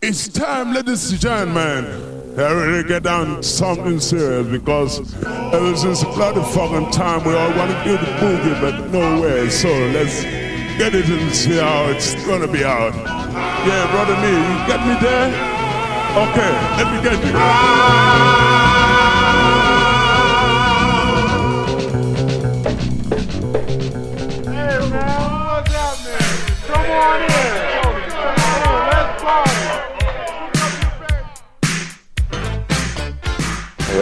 It's time, ladies and gentlemen. I really get down to something serious because ever since bloody fucking time we all want to do the boogie, but no way. So let's get it and see how it's gonna be out. Yeah, brother me, you get me there? Okay, let me get you.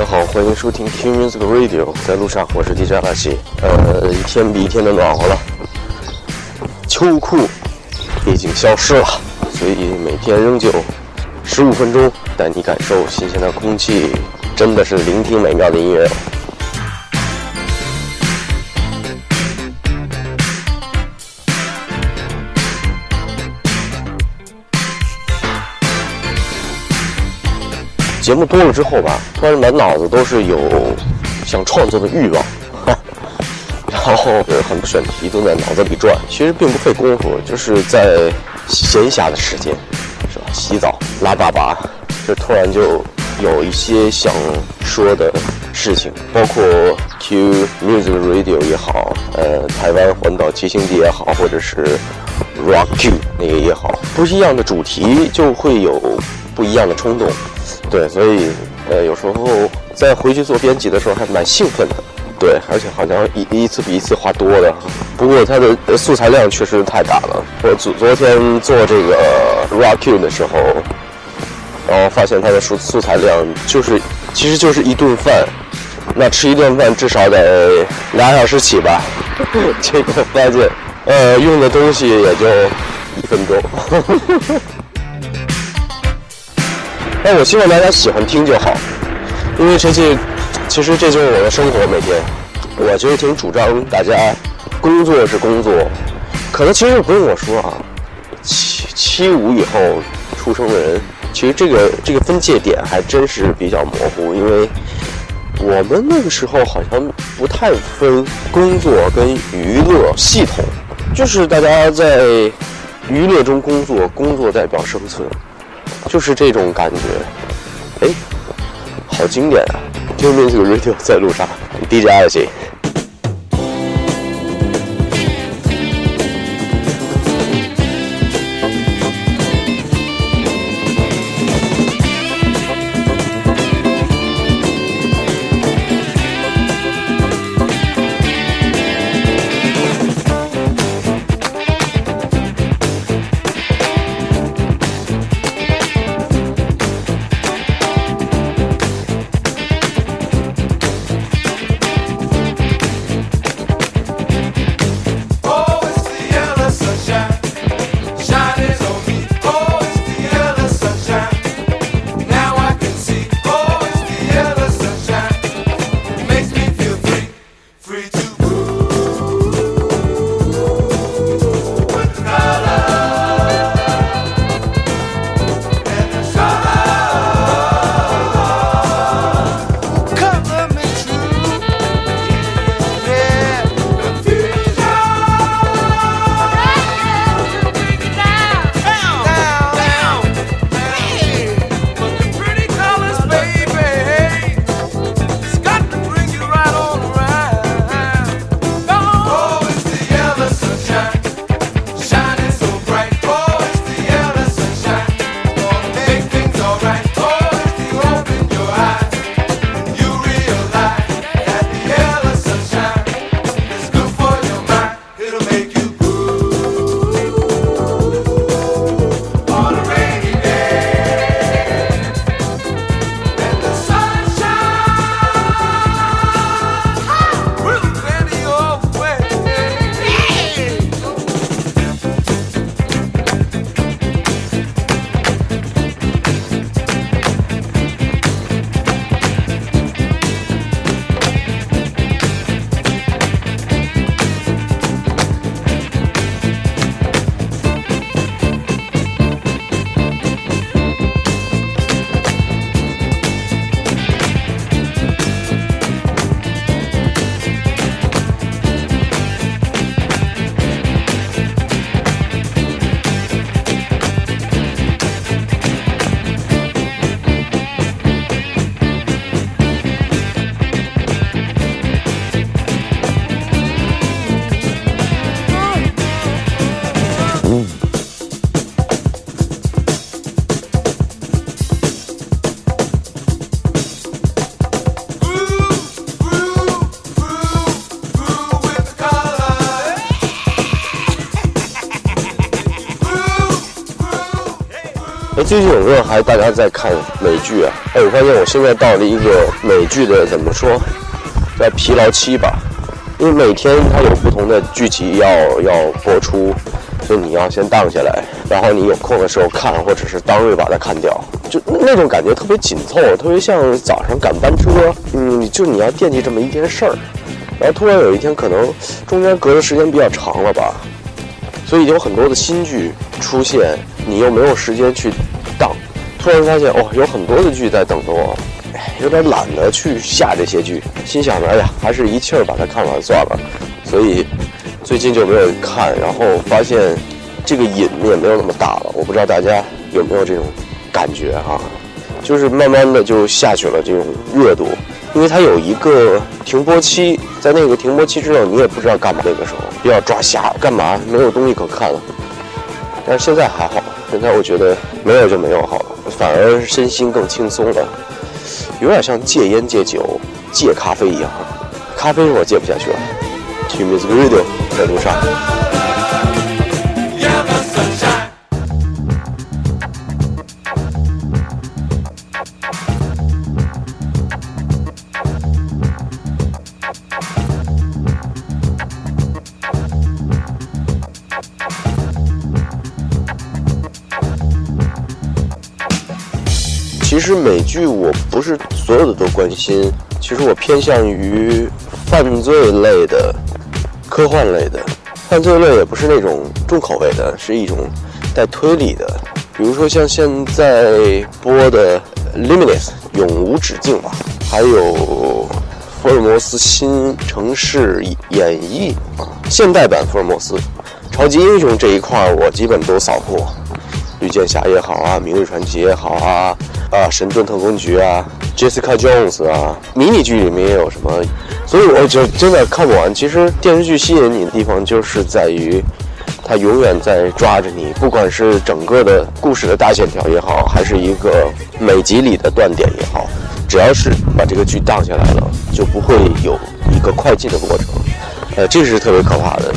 好，欢迎收听 Q Music Radio，在路上，我是 DJ 阿西。呃，一天比一天的暖和了，秋裤已经消失了，所以每天仍旧十五分钟带你感受新鲜的空气，真的是聆听美妙的音乐。节目多了之后吧，突然满脑子都是有想创作的欲望，然后呃很多选题都在脑子里转，其实并不费功夫，就是在闲暇的时间，是吧？洗澡、拉粑粑，就突然就有一些想说的事情，包括 Q Music Radio 也好，呃，台湾环岛骑行地也好，或者是 Rock Q 那个也好，不一样的主题就会有不一样的冲动。对，所以呃，有时候在回去做编辑的时候还蛮兴奋的。对，而且好像一一次比一次花多的。不过它的呃素材量确实太大了。我昨昨天做这个 Rock Q 的时候，然后发现它的素素材量就是其实就是一顿饭，那吃一顿饭至少得俩小时起吧。结果发现呃用的东西也就一分钟。但我希望大家喜欢听就好，因为这些，其实这就是我的生活。每天，我其实挺主张大家工作是工作，可能其实不用我说啊，七七五以后出生的人，其实这个这个分界点还真是比较模糊，因为我们那个时候好像不太分工作跟娱乐系统，就是大家在娱乐中工作，工作代表生存。就是这种感觉，哎，好经典啊！听听这个 radio 在路上，DJ 爱心。哎，最近有没有还大家在看美剧啊？哎，我发现我现在到了一个美剧的怎么说，叫疲劳期吧，因为每天它有不同的剧集要要播出，所以你要先荡下来，然后你有空的时候看，或者是当日把它看掉，就那种感觉特别紧凑，特别像早上赶班车，嗯，就你要惦记这么一件事儿，然后突然有一天可能中间隔的时间比较长了吧，所以有很多的新剧出现，你又没有时间去当，突然发现哦，有很多的剧在等着我，有点懒得去下这些剧，心想着哎呀，还是一气儿把它看完算了，所以最近就没有看，然后发现这个瘾也没有那么大了，我不知道大家有没有这种感觉哈、就是慢慢的就下去了这种热度，因为它有一个停播期，在那个停播期之后，你也不知道干嘛，那个时候又要抓瞎干嘛，没有东西可看了。但是现在还好，现在我觉得没有就没有好了，反而身心更轻松了，有点像戒烟、戒酒、戒咖啡一样。咖啡我戒不下去了。去 Music Radio 在路上。其实美剧我不是所有的都关心，其实我偏向于犯罪类的、科幻类的。犯罪类也不是那种重口味的，是一种带推理的，比如说像现在播的《Limitless》永无止境吧，还有福尔摩斯新城市演绎啊，现代版福尔摩斯，超级英雄这一块儿我基本都扫过。绿箭侠也好啊，明日传奇也好啊，啊，神盾特工局啊，Jessica Jones 啊，迷你剧里面也有什么，所以我就真的看不完。其实电视剧吸引你的地方就是在于，它永远在抓着你，不管是整个的故事的大线条也好，还是一个每集里的断点也好，只要是把这个剧荡下来了，就不会有一个快进的过程。呃，这是特别可怕的。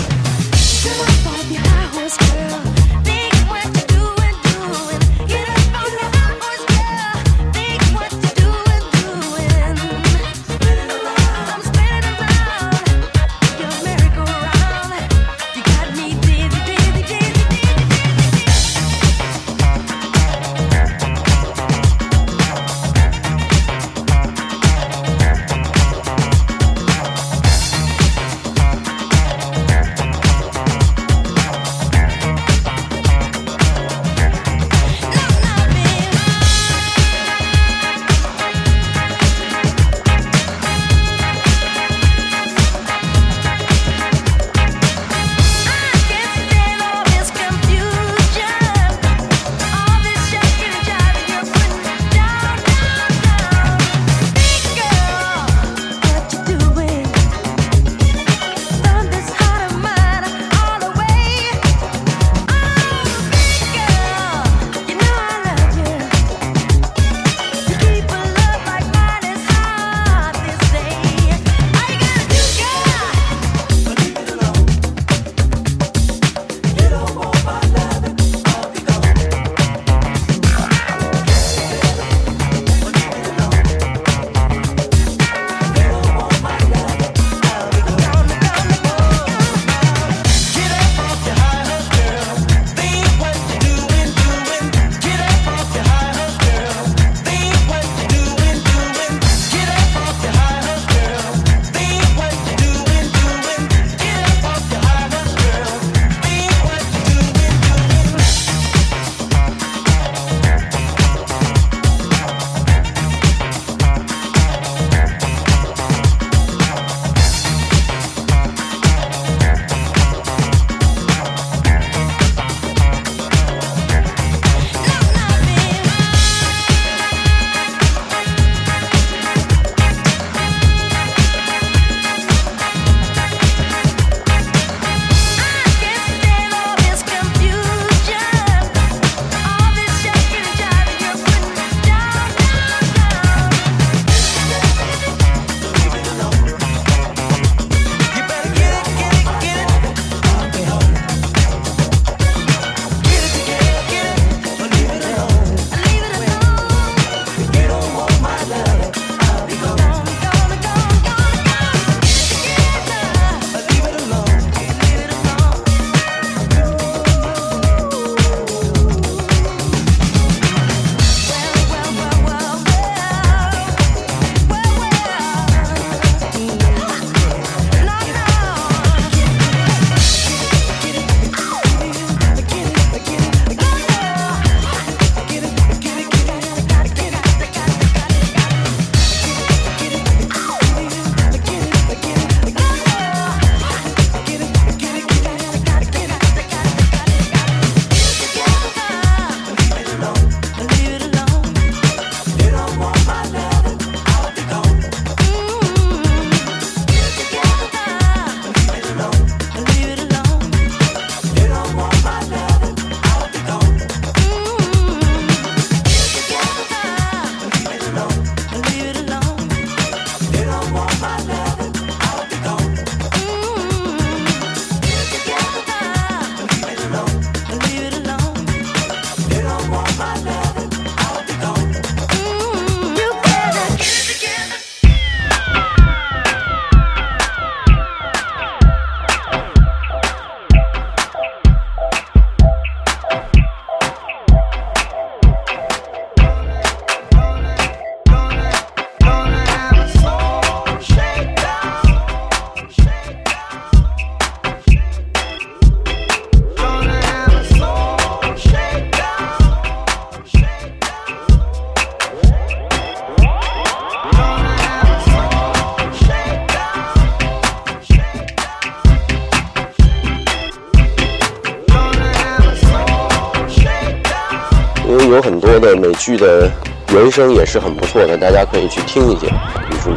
有很多的美剧的原声也是很不错的，大家可以去听一下。比如说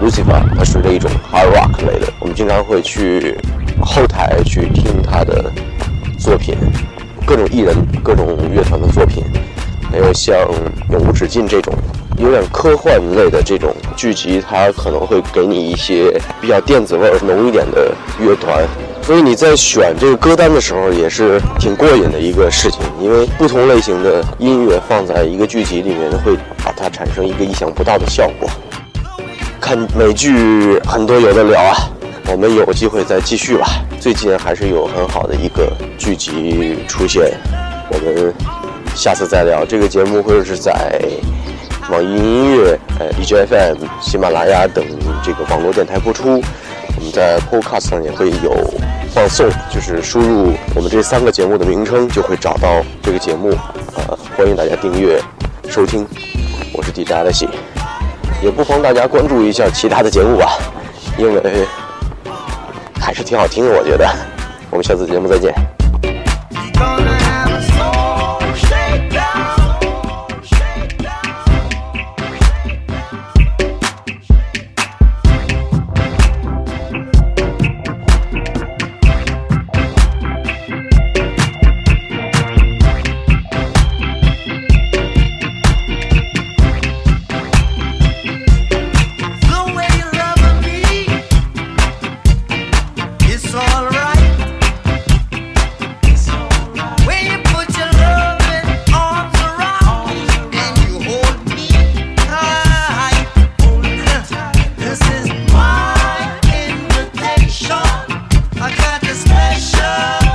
Lucifer，它属于一种 hard rock 类的，我们经常会去后台去听他的作品，各种艺人、各种乐团的作品，还有像《永无止境》这种有点科幻类的这种剧集，它可能会给你一些比较电子味儿浓一点的乐团。所以你在选这个歌单的时候也是挺过瘾的一个事情，因为不同类型的音乐放在一个剧集里面，会把它产生一个意想不到的效果。看美剧很多有的聊啊，我们有机会再继续吧。最近还是有很好的一个剧集出现，我们下次再聊。这个节目会是在网易云音乐、呃 EJFM、喜马拉雅等这个网络电台播出。我们在 Podcast 上也会有放送，就是输入我们这三个节目的名称，就会找到这个节目。呃，欢迎大家订阅收听。我是 DJ 阿德西，也不妨大家关注一下其他的节目吧，因为还是挺好听的，我觉得。我们下次节目再见。pressure.